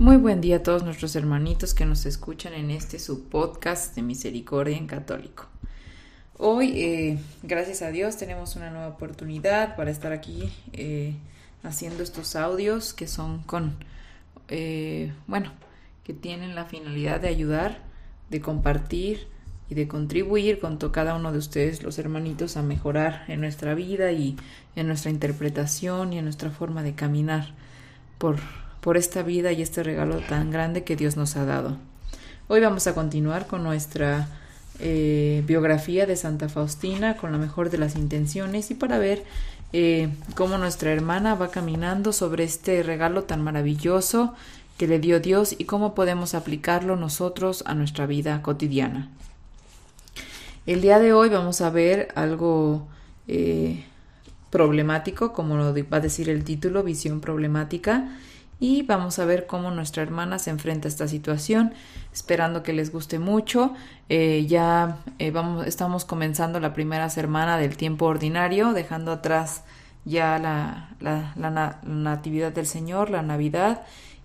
Muy buen día a todos nuestros hermanitos que nos escuchan en este su podcast de Misericordia en Católico. Hoy, eh, gracias a Dios, tenemos una nueva oportunidad para estar aquí eh, haciendo estos audios que son con, eh, bueno, que tienen la finalidad de ayudar, de compartir y de contribuir con cada uno de ustedes, los hermanitos, a mejorar en nuestra vida y en nuestra interpretación y en nuestra forma de caminar por, por esta vida y este regalo tan grande que Dios nos ha dado. Hoy vamos a continuar con nuestra eh, biografía de Santa Faustina con la mejor de las intenciones y para ver eh, cómo nuestra hermana va caminando sobre este regalo tan maravilloso que le dio Dios y cómo podemos aplicarlo nosotros a nuestra vida cotidiana. El día de hoy vamos a ver algo eh, problemático, como lo va a decir el título, visión problemática, y vamos a ver cómo nuestra hermana se enfrenta a esta situación, esperando que les guste mucho. Eh, ya eh, vamos, estamos comenzando la primera semana del tiempo ordinario, dejando atrás ya la, la, Natividad del Señor, la Navidad,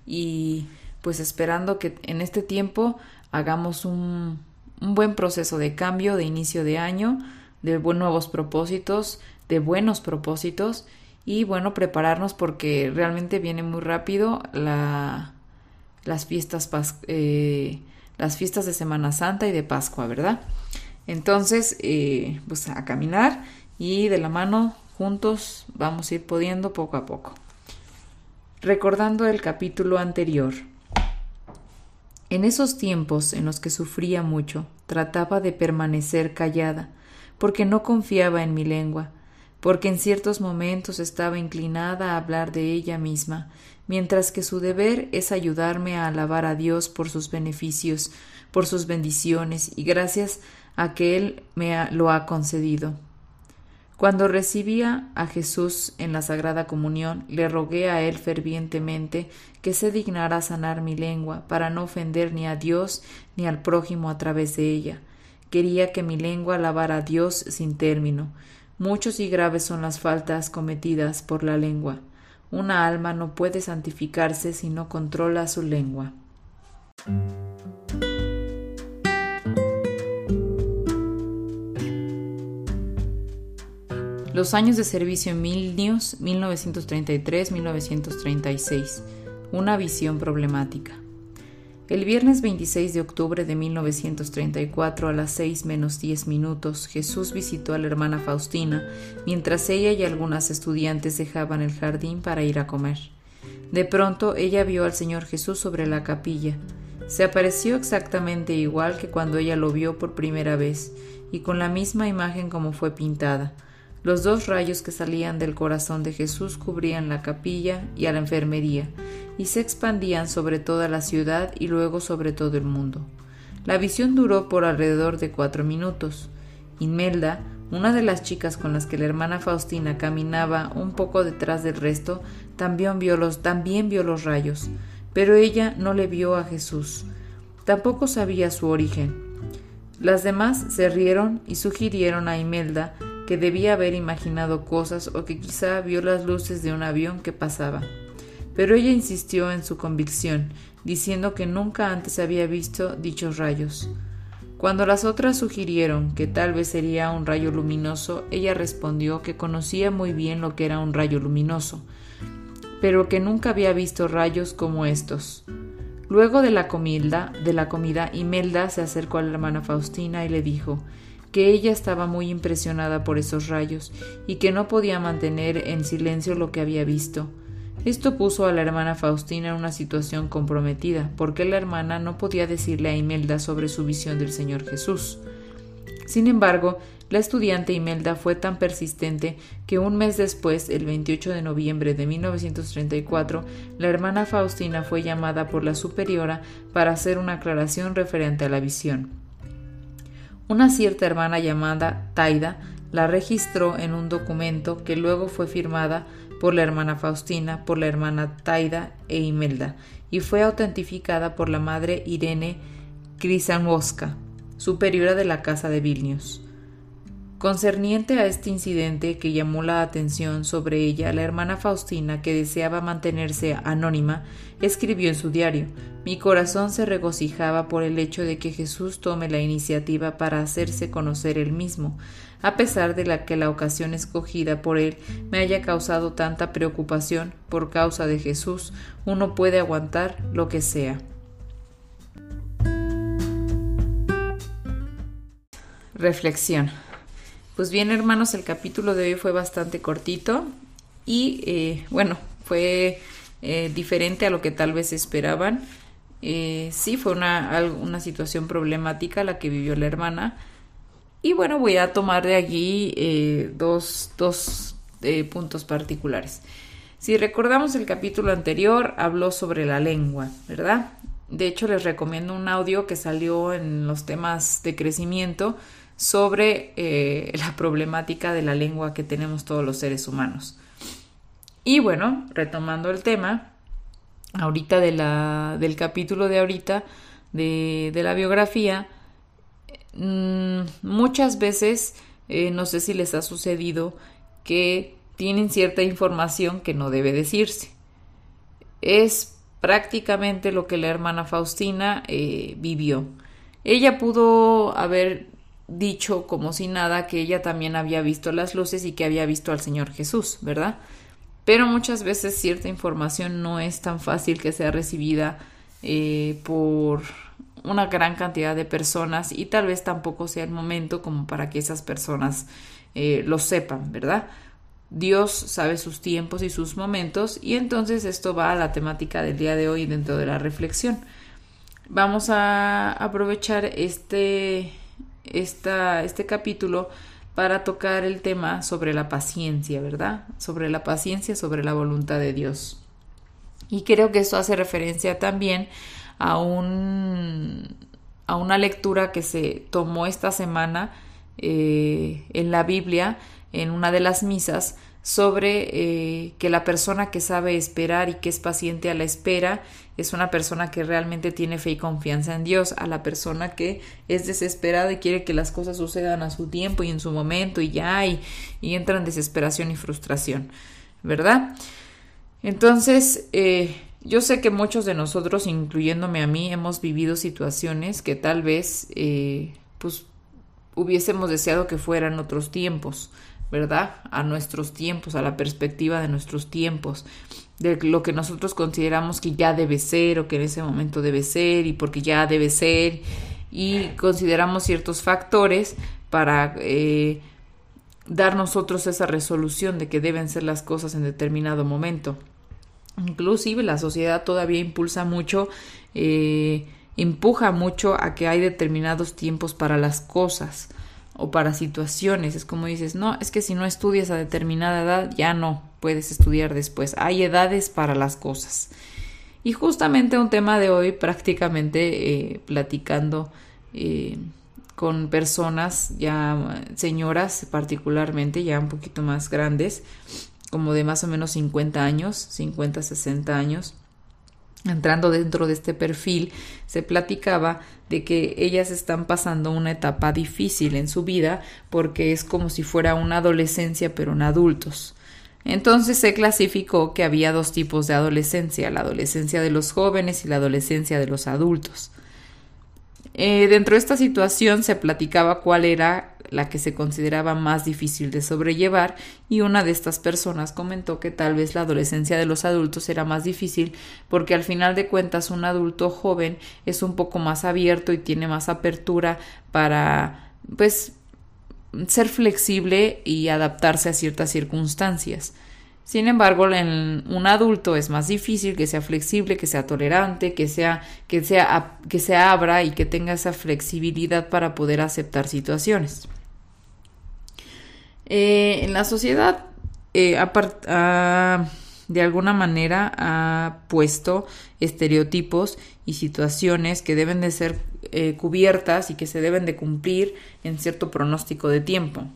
y pues esperando que en este tiempo hagamos un, un buen proceso de cambio, de inicio de año, de nuevos propósitos, de buenos propósitos y bueno, prepararnos porque realmente viene muy rápido la, las, fiestas, eh, las fiestas de Semana Santa y de Pascua, ¿verdad? Entonces, eh, pues a caminar y de la mano juntos vamos a ir pudiendo poco a poco. Recordando el capítulo anterior. En esos tiempos en los que sufría mucho, trataba de permanecer callada, porque no confiaba en mi lengua, porque en ciertos momentos estaba inclinada a hablar de ella misma, mientras que su deber es ayudarme a alabar a Dios por sus beneficios, por sus bendiciones y gracias a que Él me lo ha concedido. Cuando recibía a Jesús en la Sagrada Comunión, le rogué a Él fervientemente que se dignara sanar mi lengua para no ofender ni a Dios ni al prójimo a través de ella. Quería que mi lengua alabara a Dios sin término, Muchos y graves son las faltas cometidas por la lengua. Una alma no puede santificarse si no controla su lengua. Los años de servicio en Milnius, 1933-1936. Una visión problemática. El viernes 26 de octubre de 1934 a las 6 menos 10 minutos, Jesús visitó a la hermana Faustina mientras ella y algunas estudiantes dejaban el jardín para ir a comer. De pronto ella vio al Señor Jesús sobre la capilla. Se apareció exactamente igual que cuando ella lo vio por primera vez, y con la misma imagen como fue pintada. Los dos rayos que salían del corazón de Jesús cubrían la capilla y a la enfermería, y se expandían sobre toda la ciudad y luego sobre todo el mundo. La visión duró por alrededor de cuatro minutos. Inmelda, una de las chicas con las que la hermana Faustina caminaba un poco detrás del resto, también vio los, también vio los rayos, pero ella no le vio a Jesús. Tampoco sabía su origen. Las demás se rieron y sugirieron a Imelda que debía haber imaginado cosas o que quizá vio las luces de un avión que pasaba. Pero ella insistió en su convicción, diciendo que nunca antes había visto dichos rayos. Cuando las otras sugirieron que tal vez sería un rayo luminoso, ella respondió que conocía muy bien lo que era un rayo luminoso, pero que nunca había visto rayos como estos. Luego de la comida, de la comida, Imelda se acercó a la hermana Faustina y le dijo que ella estaba muy impresionada por esos rayos y que no podía mantener en silencio lo que había visto. Esto puso a la hermana Faustina en una situación comprometida, porque la hermana no podía decirle a Imelda sobre su visión del Señor Jesús. Sin embargo, la estudiante Imelda fue tan persistente que un mes después, el 28 de noviembre de 1934, la hermana Faustina fue llamada por la superiora para hacer una aclaración referente a la visión. Una cierta hermana llamada Taida la registró en un documento que luego fue firmada por la hermana Faustina, por la hermana Taida e Imelda, y fue autentificada por la madre Irene Krisanowska, superiora de la Casa de Vilnius. Concerniente a este incidente que llamó la atención sobre ella, la hermana Faustina, que deseaba mantenerse anónima, escribió en su diario Mi corazón se regocijaba por el hecho de que Jesús tome la iniciativa para hacerse conocer él mismo, a pesar de la que la ocasión escogida por él me haya causado tanta preocupación por causa de Jesús, uno puede aguantar lo que sea. Reflexión. Pues bien, hermanos, el capítulo de hoy fue bastante cortito y eh, bueno, fue eh, diferente a lo que tal vez esperaban. Eh, sí, fue una, una situación problemática la que vivió la hermana. Y bueno, voy a tomar de aquí dos, dos puntos particulares. Si recordamos el capítulo anterior, habló sobre la lengua, ¿verdad? De hecho, les recomiendo un audio que salió en los temas de crecimiento sobre eh, la problemática de la lengua que tenemos todos los seres humanos. Y bueno, retomando el tema, ahorita de la, del capítulo de ahorita, de, la biografía, mm, muchas veces, eh, no sé si les ha sucedido, que tienen cierta información que no debe decirse. Es prácticamente lo que la hermana Faustina eh, vivió. Ella pudo haber dicho como si nada que ella también había visto las luces y que había visto al Señor Jesús, ¿verdad? Pero muchas veces cierta información no es tan fácil que sea recibida eh, por una gran cantidad de personas y tal vez tampoco sea el momento como para que esas personas eh, lo sepan, ¿verdad? Dios sabe sus tiempos y sus momentos y entonces esto va a la temática del día de hoy dentro de la reflexión. Vamos a aprovechar este esta, este capítulo para tocar el tema sobre la paciencia, ¿verdad? Sobre la paciencia, sobre la voluntad de Dios. Y creo que esto hace referencia también a, un, a una lectura que se tomó esta semana eh, en la Biblia, en una de las misas, sobre eh, que la persona que sabe esperar y que es paciente a la espera es una persona que realmente tiene fe y confianza en Dios, a la persona que es desesperada y quiere que las cosas sucedan a su tiempo y en su momento y ya y, y entra en desesperación y frustración, ¿verdad? Entonces, eh, yo sé que muchos de nosotros, incluyéndome a mí, hemos vivido situaciones que tal vez eh, pues hubiésemos deseado que fueran otros tiempos, ¿verdad? A nuestros tiempos, a la perspectiva de nuestros tiempos, de lo que nosotros consideramos que ya debe ser o que en ese momento debe ser y porque ya debe ser y consideramos ciertos factores para eh, dar nosotros esa resolución de que deben ser las cosas en determinado momento. Inclusive la sociedad todavía impulsa mucho, eh, empuja mucho a que hay determinados tiempos para las cosas o para situaciones. Es como dices, no, es que si no estudias a determinada edad, ya no puedes estudiar después. Hay edades para las cosas. Y justamente un tema de hoy, prácticamente eh, platicando eh, con personas, ya señoras particularmente, ya un poquito más grandes, como de más o menos 50 años, 50, 60 años, entrando dentro de este perfil, se platicaba de que ellas están pasando una etapa difícil en su vida porque es como si fuera una adolescencia pero en adultos. Entonces se clasificó que había dos tipos de adolescencia, la adolescencia de los jóvenes y la adolescencia de los adultos. Eh, dentro de esta situación se platicaba cuál era la que se consideraba más difícil de sobrellevar y una de estas personas comentó que tal vez la adolescencia de los adultos era más difícil porque al final de cuentas un adulto joven es un poco más abierto y tiene más apertura para pues ser flexible y adaptarse a ciertas circunstancias. Sin embargo, en un adulto es más difícil que sea flexible, que sea tolerante, que sea, que sea, que se abra y que tenga esa flexibilidad para poder aceptar situaciones. Eh, en la sociedad, eh, de alguna manera, ha puesto estereotipos y situaciones que deben de ser eh, cubiertas y que se deben de cumplir en cierto pronóstico de tiempo.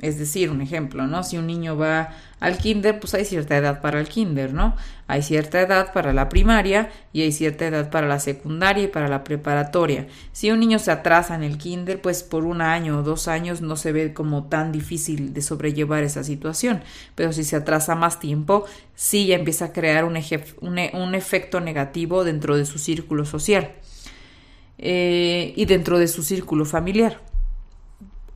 Es decir, un ejemplo, ¿no? Si un niño va al kinder, pues hay cierta edad para el kinder, ¿no? Hay cierta edad para la primaria y hay cierta edad para la secundaria y para la preparatoria. Si un niño se atrasa en el kinder, pues por un año o dos años no se ve como tan difícil de sobrellevar esa situación. Pero si se atrasa más tiempo, sí ya empieza a crear un, un, efecto negativo dentro de su círculo social eh, y dentro de su círculo familiar.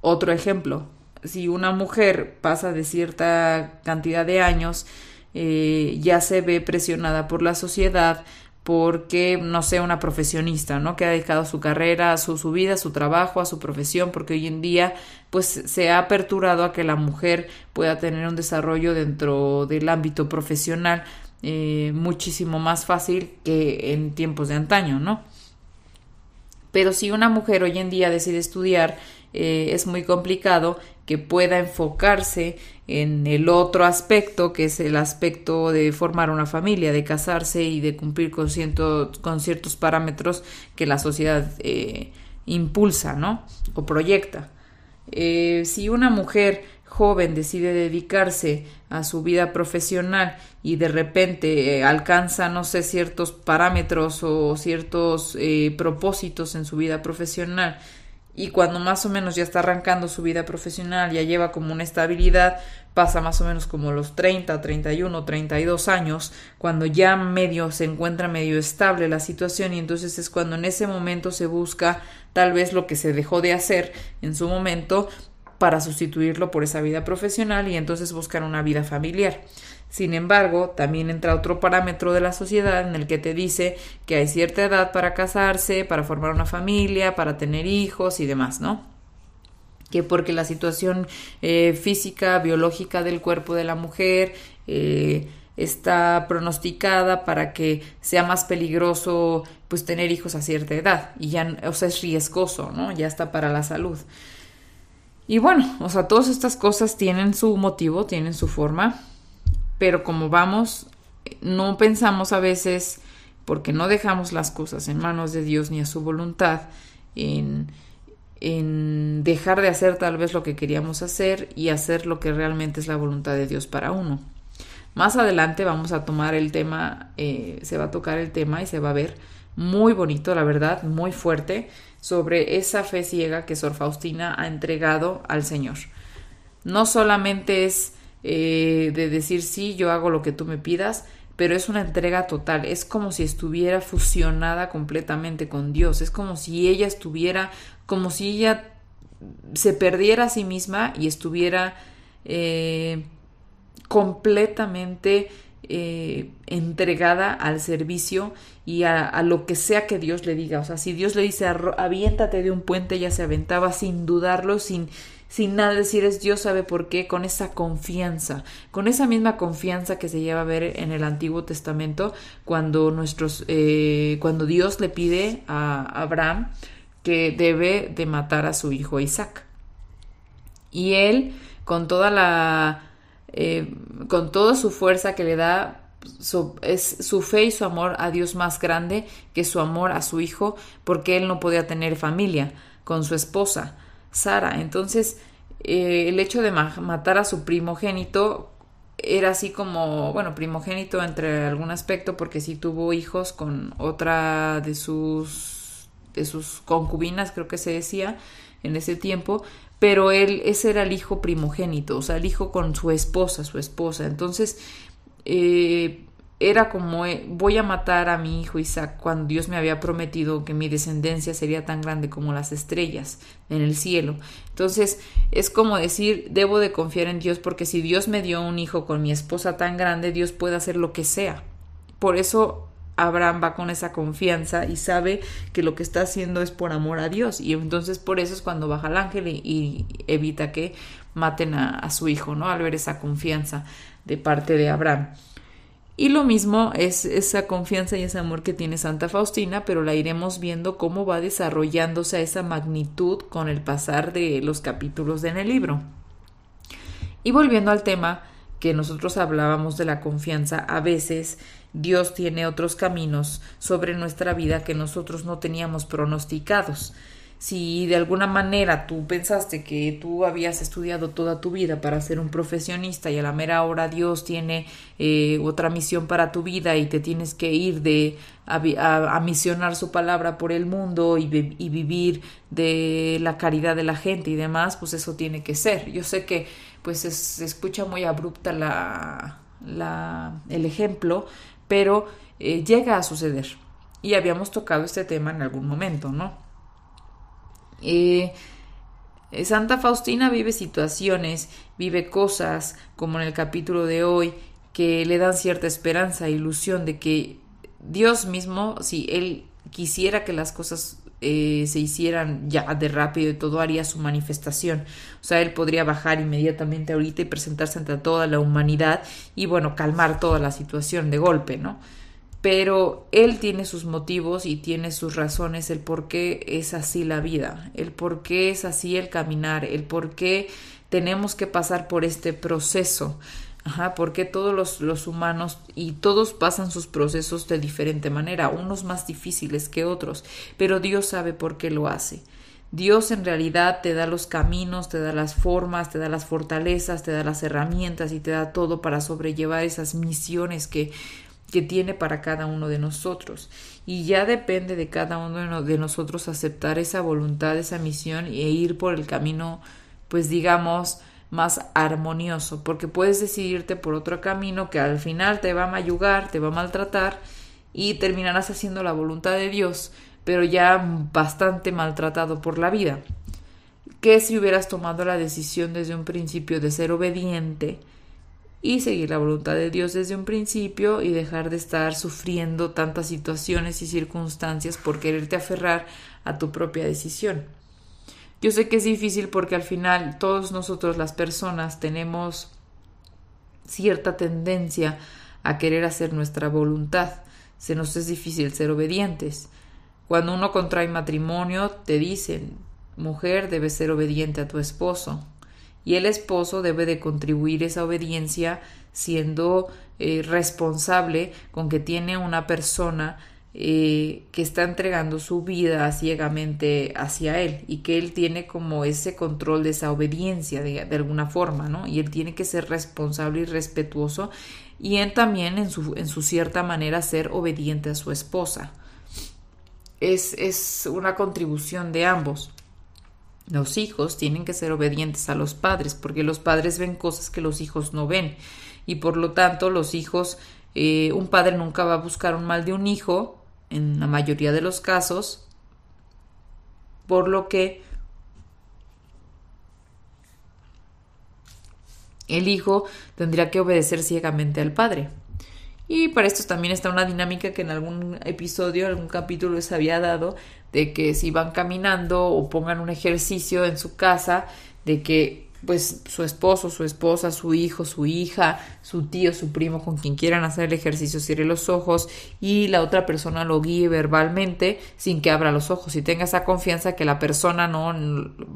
Otro ejemplo, si una mujer pasa de cierta cantidad de años, eh, ya se ve presionada por la sociedad porque no sea una profesionista, ¿no? Que ha dedicado su carrera, a su, vida, su trabajo, a su profesión, porque hoy en día pues se ha aperturado a que la mujer pueda tener un desarrollo dentro del ámbito profesional eh, muchísimo más fácil que en tiempos de antaño, ¿no? Pero si una mujer hoy en día decide estudiar, eh, es muy complicado que pueda enfocarse en el otro aspecto, que es el aspecto de formar una familia, de casarse y de cumplir con, con ciertos parámetros que la sociedad eh, impulsa, ¿no? O proyecta. Eh, si una mujer joven decide dedicarse a su vida profesional y de repente eh, alcanza, no sé, ciertos parámetros o ciertos propósitos en su vida profesional y cuando más o menos ya está arrancando su vida profesional, ya lleva como una estabilidad, pasa más o menos como los 30, 31, 32 años, cuando ya medio se encuentra medio estable la situación y entonces es cuando en ese momento se busca tal vez lo que se dejó de hacer en su momento para sustituirlo por esa vida profesional y entonces buscar una vida familiar. Sin embargo, también entra otro parámetro de la sociedad en el que te dice que hay cierta edad para casarse, para formar una familia, para tener hijos y demás, ¿no? Que porque la situación eh, física, biológica del cuerpo de la mujer eh, está pronosticada para que sea más peligroso pues tener hijos a cierta edad y ya, o sea, es riesgoso, ¿no? Ya está para la salud. Y bueno, o sea, todas estas cosas tienen su motivo, tienen su forma pero como vamos, no pensamos a veces, porque no dejamos las cosas en manos de Dios ni a su voluntad, en, en dejar de hacer tal vez lo que queríamos hacer y hacer lo que realmente es la voluntad de Dios para uno. Más adelante vamos a tomar el tema, eh, se va a tocar el tema y se va a ver muy bonito, la verdad, muy fuerte, sobre esa fe ciega que Sor Faustina ha entregado al Señor. No solamente es eh, de decir sí, yo hago lo que tú me pidas, pero es una entrega total, es como si estuviera fusionada completamente con Dios, es como si ella estuviera, como si ella se perdiera a sí misma y estuviera eh, completamente eh, entregada al servicio y a, a, lo que sea que Dios le diga. O sea, si Dios le dice aviéntate de un puente, ella se aventaba sin dudarlo, sin, sin nada decir es Dios sabe por qué, con esa confianza, con esa misma confianza que se lleva a ver en el Antiguo Testamento cuando nuestros, eh, cuando Dios le pide a Abraham que debe de matar a su hijo Isaac. Y él, con toda la, eh, con toda su fuerza que le da, es su fe y su amor a Dios más grande que su amor a su hijo, porque él no podía tener familia con su esposa. Sara. Entonces, eh, el hecho de matar a su primogénito era así como, bueno, primogénito entre algún aspecto, porque sí tuvo hijos con otra de sus, de sus concubinas, creo que se decía en ese tiempo, pero él, ese era el hijo primogénito, o sea, el hijo con su esposa, su esposa. Entonces, eh, era como eh, voy a matar a mi hijo Isaac cuando Dios me había prometido que mi descendencia sería tan grande como las estrellas en el cielo. Entonces es como decir, debo de confiar en Dios porque si Dios me dio un hijo con mi esposa tan grande, Dios puede hacer lo que sea. Por eso Abraham va con esa confianza y sabe que lo que está haciendo es por amor a Dios. Y entonces por eso es cuando baja el ángel y, evita que maten a, a, su hijo, ¿no? Al ver esa confianza de parte de Abraham. Y lo mismo es esa confianza y ese amor que tiene Santa Faustina, pero la iremos viendo cómo va desarrollándose a esa magnitud con el pasar de los capítulos en el libro. Y volviendo al tema que nosotros hablábamos de la confianza, a veces Dios tiene otros caminos sobre nuestra vida que nosotros no teníamos pronosticados si de alguna manera tú pensaste que tú habías estudiado toda tu vida para ser un profesionista y a la mera hora Dios tiene eh, otra misión para tu vida y te tienes que ir de a, misionar su palabra por el mundo y, vivir de la caridad de la gente y demás, pues eso tiene que ser. Yo sé que pues se escucha muy abrupta la, la, el ejemplo, pero eh, llega a suceder. Y habíamos tocado este tema en algún momento, ¿no? Eh, Santa Faustina vive situaciones, vive cosas, como en el capítulo de hoy, que le dan cierta esperanza, ilusión de que Dios mismo, si Él quisiera que las cosas eh, se hicieran ya de rápido y todo, haría su manifestación. O sea, Él podría bajar inmediatamente ahorita y presentarse ante toda la humanidad y, bueno, calmar toda la situación de golpe, ¿no? Pero él tiene sus motivos y tiene sus razones, el por qué es así la vida, el por qué es así el caminar, el por qué tenemos que pasar por este proceso. Ajá, porque todos los, los, humanos y todos pasan sus procesos de diferente manera, unos más difíciles que otros, pero Dios sabe por qué lo hace. Dios en realidad te da los caminos, te da las formas, te da las fortalezas, te da las herramientas y te da todo para sobrellevar esas misiones que que tiene para cada uno de nosotros. Y ya depende de cada uno de nosotros aceptar esa voluntad, esa misión e ir por el camino, pues digamos, más armonioso, porque puedes decidirte por otro camino que al final te va a mayugar, te va a maltratar y terminarás haciendo la voluntad de Dios, pero ya bastante maltratado por la vida. Que si hubieras tomado la decisión desde un principio de ser obediente, y seguir la voluntad de Dios desde un principio y dejar de estar sufriendo tantas situaciones y circunstancias por quererte aferrar a tu propia decisión. Yo sé que es difícil porque al final todos nosotros las personas tenemos cierta tendencia a querer hacer nuestra voluntad. Se nos es difícil ser obedientes. Cuando uno contrae matrimonio te dicen, mujer, debes ser obediente a tu esposo y el esposo debe de contribuir esa obediencia siendo eh, responsable con que tiene una persona eh, que está entregando su vida ciegamente hacia él y que él tiene como ese control de esa obediencia de, alguna forma, ¿no? Y él tiene que ser responsable y respetuoso y él también en su, en su cierta manera ser obediente a su esposa. Es, es una contribución de ambos. Los hijos tienen que ser obedientes a los padres porque los padres ven cosas que los hijos no ven y por lo tanto los hijos, eh, un padre nunca va a buscar un mal de un hijo en la mayoría de los casos, por lo que el hijo tendría que obedecer ciegamente al padre. Y para esto también está una dinámica que en algún episodio, algún capítulo les había dado, de que si van caminando o pongan un ejercicio en su casa, de que pues su esposo, su esposa, su hijo, su hija, su tío, su primo, con quien quieran hacer el ejercicio, cierre los ojos y la otra persona lo guíe verbalmente sin que abra los ojos y tenga esa confianza que la persona no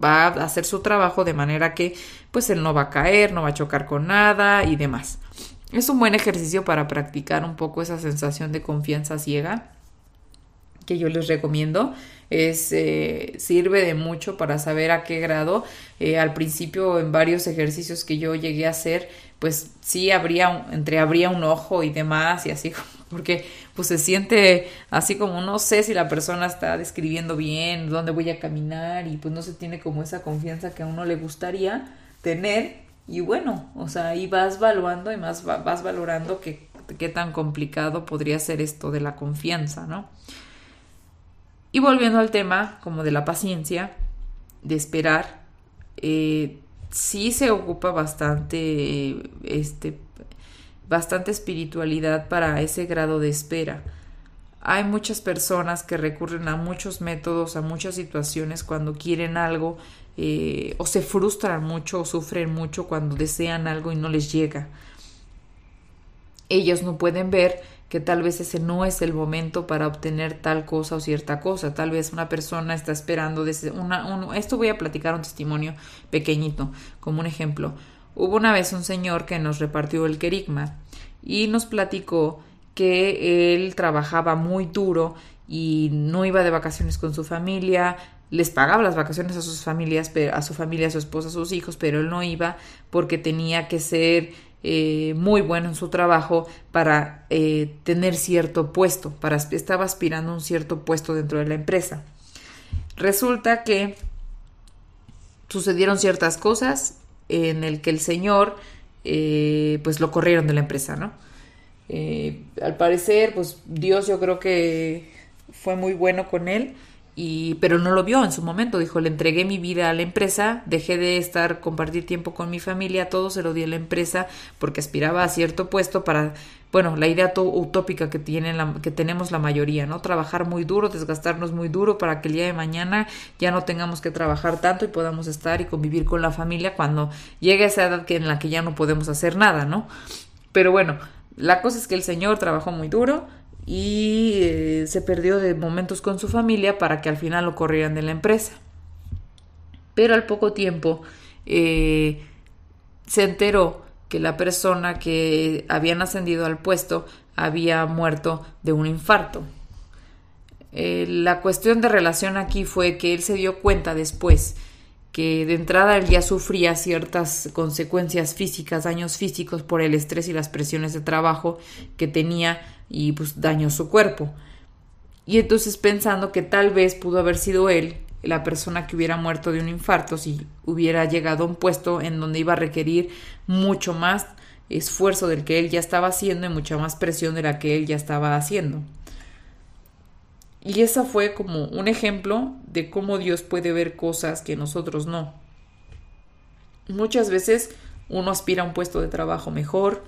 va a hacer su trabajo de manera que pues él no va a caer, no va a chocar con nada y demás. Es un buen ejercicio para practicar un poco esa sensación de confianza ciega que yo les recomiendo. Es, eh, sirve de mucho para saber a qué grado. Eh, al principio, en varios ejercicios que yo llegué a hacer, pues sí habría, entre abría un ojo y demás, y así, porque pues se siente así como no sé si la persona está describiendo bien, dónde voy a caminar, y pues no se tiene como esa confianza que a uno le gustaría tener y bueno, o sea, ahí vas evaluando y más vas valorando qué, qué tan complicado podría ser esto de la confianza, ¿no? Y volviendo al tema como de la paciencia, de esperar, eh, sí se ocupa bastante, este, bastante espiritualidad para ese grado de espera. Hay muchas personas que recurren a muchos métodos, a muchas situaciones cuando quieren algo eh, o se frustran mucho o sufren mucho cuando desean algo y no les llega. ellos no pueden ver que tal vez ese no es el momento para obtener tal cosa o cierta cosa. Tal vez una persona está esperando desde esto voy a platicar un testimonio pequeñito, como un ejemplo. Hubo una vez un señor que nos repartió el querigma y nos platicó que él trabajaba muy duro y no iba de vacaciones con su familia, les pagaba las vacaciones a sus familias, a su familia, a su esposa, a sus hijos, pero él no iba porque tenía que ser eh, muy bueno en su trabajo para eh, tener cierto puesto, para, estaba aspirando a un cierto puesto dentro de la empresa. Resulta que sucedieron ciertas cosas en el que el señor eh, pues lo corrieron de la empresa, ¿no? Al parecer, pues Dios yo creo que fue muy bueno con él y, pero no lo vio en su momento. Dijo, le entregué mi vida a la empresa, dejé de estar, compartir tiempo con mi familia, todo se lo di a la empresa porque aspiraba a cierto puesto para, bueno, la idea utópica que, tiene la, que tenemos la mayoría, ¿no? Trabajar muy duro, desgastarnos muy duro para que el día de mañana ya no tengamos que trabajar tanto y podamos estar y convivir con la familia cuando llegue esa edad que, en la que ya no podemos hacer nada, ¿no? Pero bueno, la cosa es que el Señor trabajó muy duro, y eh, se perdió de momentos con su familia para que al final lo corrieran de la empresa. Pero al poco tiempo eh, se enteró que la persona que habían ascendido al puesto había muerto de un infarto. Eh, la cuestión de relación aquí fue que él se dio cuenta después que de entrada él ya sufría ciertas consecuencias físicas, daños físicos por el estrés y las presiones de trabajo que tenía y pues dañó su cuerpo. Y entonces pensando que tal vez pudo haber sido él la persona que hubiera muerto de un infarto si hubiera llegado a un puesto en donde iba a requerir mucho más esfuerzo del que él ya estaba haciendo y mucha más presión de la que él ya estaba haciendo. Y esa fue como un ejemplo de cómo Dios puede ver cosas que nosotros no. Muchas veces uno aspira a un puesto de trabajo mejor,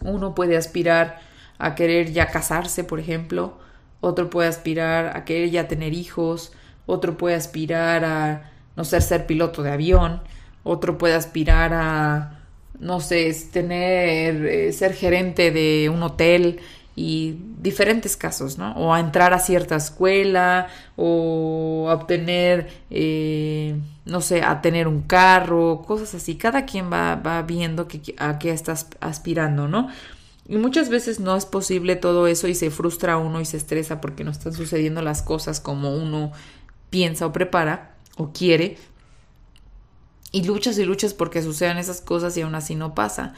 uno puede aspirar a querer ya casarse, por ejemplo, otro puede aspirar a querer ya tener hijos, otro puede aspirar a, no sé, ser piloto de avión, otro puede aspirar a, no sé, tener, eh, ser gerente de un hotel y diferentes casos, ¿no? O a entrar a cierta escuela o a obtener, eh, no sé, a tener un carro, cosas así. Cada quien va, va viendo que, a qué estás aspirando, ¿no? Y muchas veces no es posible todo eso y se frustra uno y se estresa porque no están sucediendo las cosas como uno piensa o prepara o quiere. Y luchas y luchas porque sucedan esas cosas y aún así no pasa.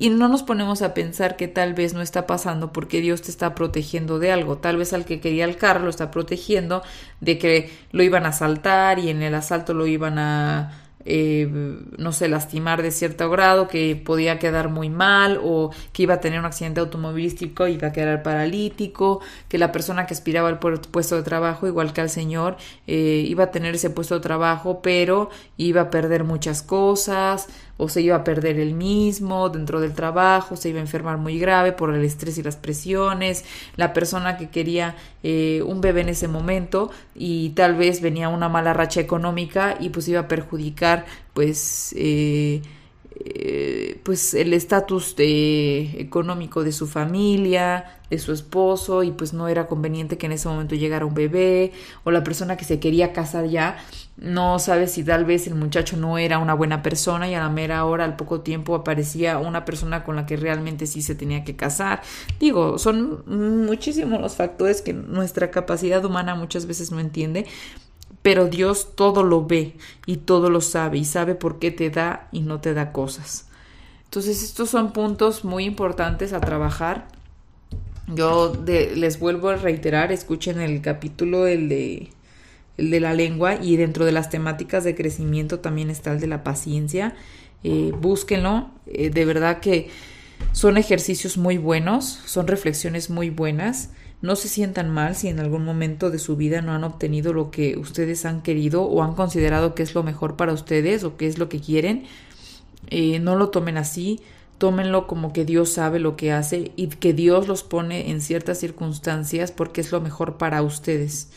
Y no nos ponemos a pensar que tal vez no está pasando porque Dios te está protegiendo de algo. Tal vez al que quería el carro lo está protegiendo de que lo iban a asaltar y en el asalto lo iban a eh, no sé, lastimar de cierto grado, que podía quedar muy mal o que iba a tener un accidente automovilístico y iba a quedar paralítico, que la persona que aspiraba al puesto de trabajo, igual que al señor, eh, iba a tener ese puesto de trabajo, pero iba a perder muchas cosas o se iba a perder el mismo dentro del trabajo, se iba a enfermar muy grave por el estrés y las presiones, la persona que quería eh, un bebé en ese momento y tal vez venía una mala racha económica y pues iba a perjudicar pues eh, eh, pues el estatus económico de su familia, de su esposo y pues no era conveniente que en ese momento llegara un bebé o la persona que se quería casar ya no sabe si tal vez el muchacho no era una buena persona y a la mera hora, al poco tiempo, aparecía una persona con la que realmente sí se tenía que casar. Digo, son muchísimos los factores que nuestra capacidad humana muchas veces no entiende, pero Dios todo lo ve y todo lo sabe y sabe por qué te da y no te da cosas. Entonces estos son puntos muy importantes a trabajar. Yo les vuelvo a reiterar, escuchen el capítulo, el de de la lengua y dentro de las temáticas de crecimiento también está el de la paciencia. Eh, búsquenlo, eh, de verdad que son ejercicios muy buenos, son reflexiones muy buenas. No se sientan mal si en algún momento de su vida no han obtenido lo que ustedes han querido o han considerado que es lo mejor para ustedes o que es lo que quieren. Eh, no lo tomen así, tómenlo como que Dios sabe lo que hace y que Dios los pone en ciertas circunstancias porque es lo mejor para ustedes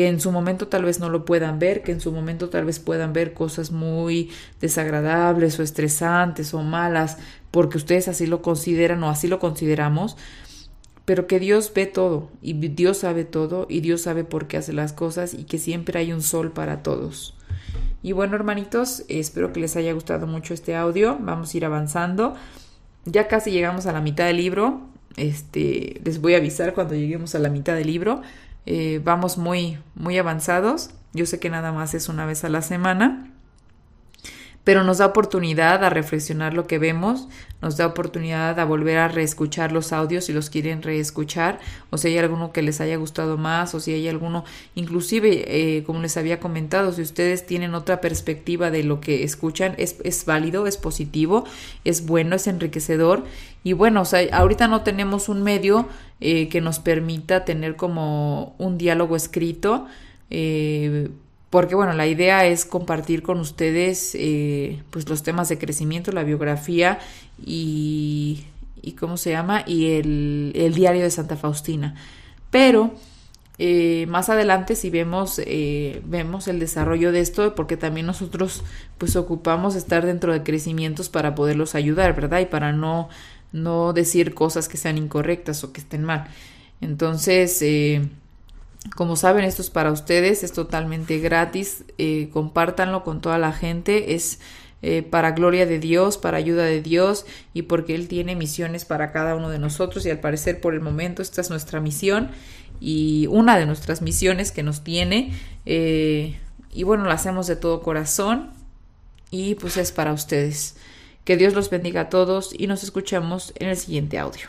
que en su momento tal vez no lo puedan ver, que en su momento tal vez puedan ver cosas muy desagradables o estresantes o malas, porque ustedes así lo consideran o así lo consideramos, pero que Dios ve todo y Dios sabe todo y Dios sabe por qué hace las cosas y que siempre hay un sol para todos. Y bueno, hermanitos, espero que les haya gustado mucho este audio. Vamos a ir avanzando. Ya casi llegamos a la mitad del libro. Este, les voy a avisar cuando lleguemos a la mitad del libro. Eh, vamos muy, muy avanzados. Yo sé que nada más es una vez a la semana pero nos da oportunidad a reflexionar lo que vemos, nos da oportunidad a volver a reescuchar los audios si los quieren reescuchar, o si hay alguno que les haya gustado más, o si hay alguno, inclusive, eh, como les había comentado, si ustedes tienen otra perspectiva de lo que escuchan, es, es válido, es positivo, es bueno, es enriquecedor, y bueno, o sea, ahorita no tenemos un medio eh, que nos permita tener como un diálogo escrito, eh, porque bueno, la idea es compartir con ustedes eh, pues los temas de crecimiento, la biografía y, y ¿cómo se llama? Y el, el diario de Santa Faustina. Pero eh, más adelante si vemos, eh, vemos el desarrollo de esto, porque también nosotros pues ocupamos estar dentro de crecimientos para poderlos ayudar, ¿verdad? Y para no, no decir cosas que sean incorrectas o que estén mal. Entonces, como saben, esto es para ustedes, es totalmente gratis, eh, compártanlo con toda la gente, es eh, para gloria de Dios, para ayuda de Dios y porque Él tiene misiones para cada uno de nosotros y al parecer por el momento esta es nuestra misión y una de nuestras misiones que nos tiene eh, y bueno, la hacemos de todo corazón y pues es para ustedes. Que Dios los bendiga a todos y nos escuchamos en el siguiente audio.